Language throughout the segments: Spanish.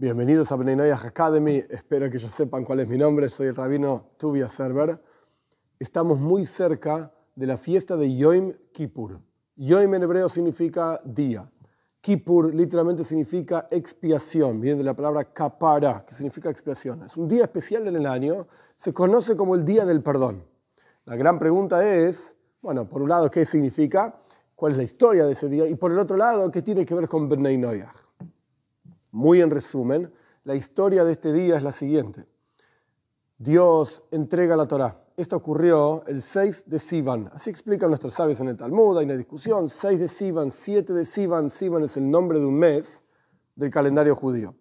Bienvenidos a Bnei Academy. Espero que ya sepan cuál es mi nombre. Soy el rabino Tuvia Server. Estamos muy cerca de la fiesta de Yom Kippur. Yom en hebreo significa día. Kippur literalmente significa expiación. Viene de la palabra kapara, que significa expiación. Es un día especial en el año. Se conoce como el Día del Perdón. La gran pregunta es, bueno, por un lado, ¿qué significa? ¿Cuál es la historia de ese día? Y por el otro lado, ¿qué tiene que ver con Bnei Noyach? Muy en resumen, la historia de este día es la siguiente. Dios entrega la Torá. Esto ocurrió el 6 de Sivan. Así explican nuestros sabios en el Talmud, hay una discusión. 6 de Sivan, 7 de Sivan. Sivan es el nombre de un mes del calendario judío.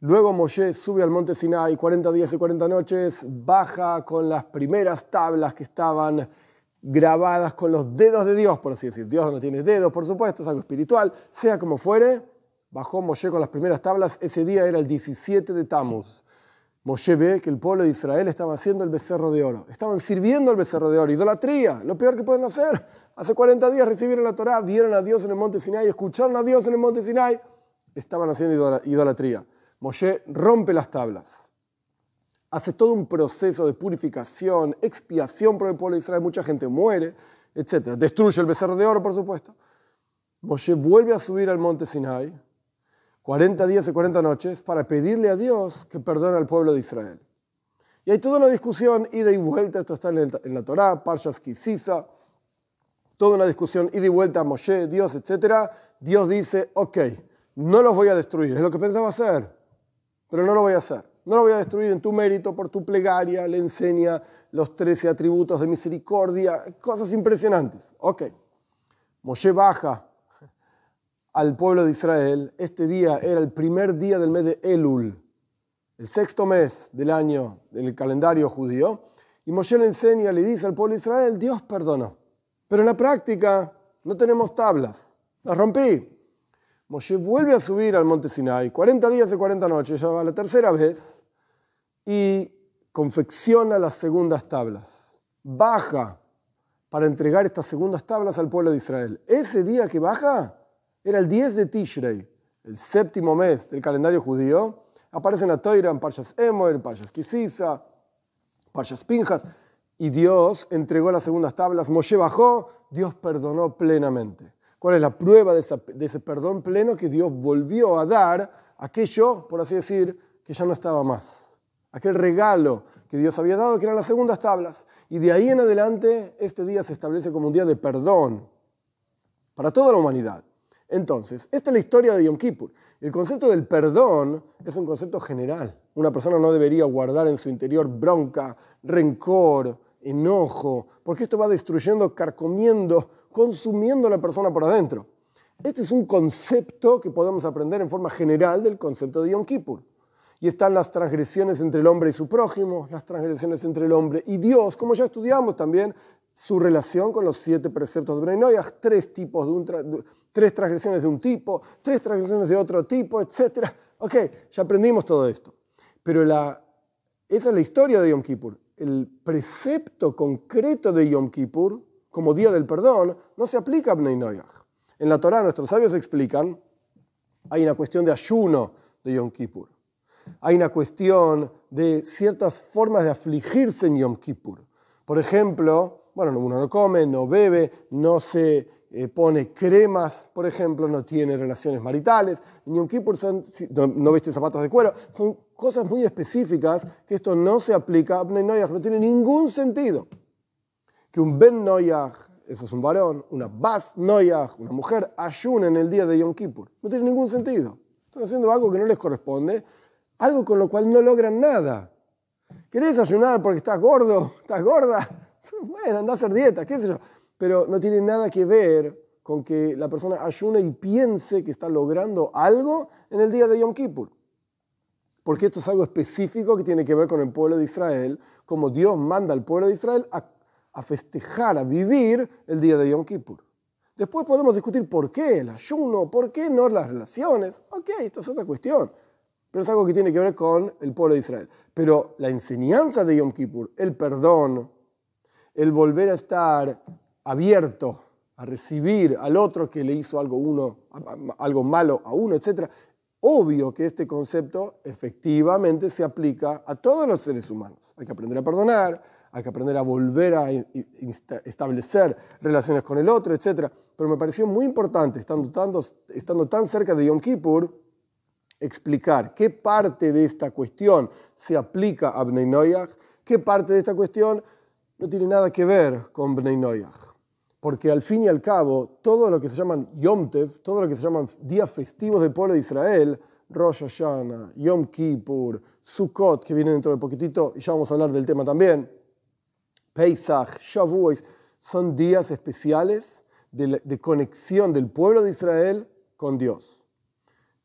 Luego Moshe sube al monte Sinai 40 días y 40 noches, baja con las primeras tablas que estaban grabadas con los dedos de Dios, por así decir. Dios no tiene dedos, por supuesto, es algo espiritual. Sea como fuere, bajó Moshe con las primeras tablas, ese día era el 17 de Tammuz. Moshe ve que el pueblo de Israel estaba haciendo el becerro de oro, estaban sirviendo el becerro de oro, idolatría, lo peor que pueden hacer. Hace 40 días recibieron la Torá, vieron a Dios en el monte Sinai, escucharon a Dios en el monte Sinai, estaban haciendo idolatría. Moshe rompe las tablas, hace todo un proceso de purificación, expiación por el pueblo de Israel, mucha gente muere, etc. Destruye el becerro de oro, por supuesto. Moshe vuelve a subir al monte Sinai, 40 días y 40 noches para pedirle a Dios que perdone al pueblo de Israel. Y hay toda una discusión, ida y vuelta, esto está en, la Torá, Parshas Kisisa, toda una discusión, ida y vuelta Moshe, Dios, etc. Dios dice, ok, no los voy a destruir, es lo que pensaba hacer, pero no lo voy a hacer. No lo voy a destruir en tu mérito, por tu plegaria, le enseña los 13 atributos de misericordia, cosas impresionantes. Ok, Moshe baja al pueblo de Israel, este día era el primer día del mes de Elul, el sexto mes del año del calendario judío, y Moshe le enseña, le dice al pueblo de Israel, Dios perdonó. Pero en la práctica no tenemos tablas, las rompí. Moshe vuelve a subir al monte Sinai, 40 días y 40 noches, ya va la tercera vez, y confecciona las segundas tablas. Baja para entregar estas segundas tablas al pueblo de Israel. Ese día que baja, era el 10 de Tishrei, el séptimo mes del calendario judío. Aparece en la Toira, en Parshas Emoer, Parshas Kisisa, Parshas Pinjas. Y Dios entregó las segundas tablas. Moshe bajó, Dios perdonó plenamente. ¿Cuál es la prueba de, de ese perdón pleno? Que Dios volvió a dar aquello, por así decir, que ya no estaba más. Aquel regalo que Dios había dado, que eran las segundas tablas. Y de ahí en adelante, este día se establece como un día de perdón para toda la humanidad. Entonces, esta es la historia de Yom Kippur. El concepto del perdón es un concepto general. Una persona no debería guardar en su interior bronca, rencor, enojo, porque esto va destruyendo, carcomiendo, consumiendo a la persona por adentro. Este es un concepto que podemos aprender en forma general del concepto de Yom Kippur. Y están las transgresiones entre el hombre y su prójimo, las transgresiones entre el hombre y Dios, como ya estudiamos también su relación con los siete preceptos de Bnei tres tipos de tres transgresiones de un tipo, tres transgresiones de otro tipo, etc. Ok, ya aprendimos todo esto. Pero la, esa es la historia de Yom Kippur. El precepto concreto de Yom Kippur, como día del perdón, no se aplica a Bnei En la Torah nuestros sabios explican, hay una cuestión de ayuno de Yom Kippur. Hay una cuestión de ciertas formas de afligirse en Yom Kippur. Por ejemplo, bueno, uno no come, no bebe, no se eh, pone cremas, por ejemplo, no tiene relaciones maritales, en Yom Kippur no, viste zapatos de cuero, son cosas muy específicas que esto no se aplica a Ben Noyach, no tiene ningún sentido. Que un Ben Noyach, eso es un varón, una Bas Noyach, una mujer, ayune en el día de Yom Kippur, no tiene ningún sentido. Están haciendo algo que no les corresponde, algo con lo cual no logran nada. ¿Querés ayunar porque estás gordo? ¿Estás gorda? Bueno, anda a hacer dieta, qué sé yo. Pero no tiene nada que ver con que la persona ayune y piense que está logrando algo en el día de Yom Kippur. Porque esto es algo específico que tiene que ver con el pueblo de Israel, como Dios manda al pueblo de Israel a, festejar, a vivir el día de Yom Kippur. Después podemos discutir por qué el ayuno, por qué no las relaciones. Ok, esto es otra cuestión. Pero es algo que tiene que ver con el pueblo de Israel. Pero la enseñanza de Yom Kippur, el perdón, el volver a estar abierto a recibir al otro que le hizo algo, uno, algo malo a uno, etc. obvio que este concepto efectivamente se aplica a todos los seres humanos. Hay que aprender a perdonar, hay que aprender a volver a establecer relaciones con el otro, etc. Pero me pareció muy importante, estando, estando tan cerca de Yom Kippur, explicar qué parte de esta cuestión se aplica a Bnei Noyach, qué parte de esta cuestión no tiene nada que ver con Bnei Noyach. Porque al fin y al cabo, todo lo que se llaman Yom Tev, todo lo que se llaman días festivos del pueblo de Israel, Rosh Hashanah, Yom Kippur, Sukkot, que viene dentro de poquitito, y ya vamos a hablar del tema también, Pesach, Shavuot, son días especiales de, conexión del pueblo de Israel con Dios.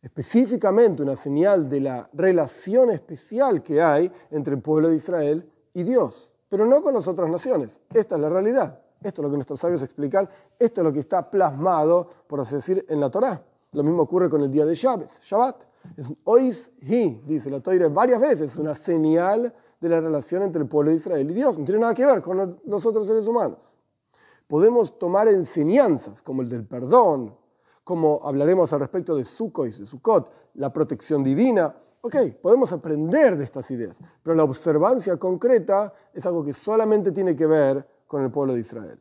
Específicamente una señal de la relación especial que hay entre el pueblo de Israel y Dios, pero no con las otras naciones. Esta es la realidad. Esto es lo que nuestros sabios explican. Esto es lo que está plasmado, por así decir, en la Torá. Lo mismo ocurre con el día de Shabbat. Shabbat es ois hi, dice la Torá varias veces, una señal de la relación entre el pueblo de Israel y Dios. No tiene nada que ver con los otros seres humanos. Podemos tomar enseñanzas como el del perdón, como hablaremos al respecto de Sukkot y Sukkot, la protección divina. Ok, podemos aprender de estas ideas, pero la observancia concreta es algo que solamente tiene que ver con el pueblo de Israel.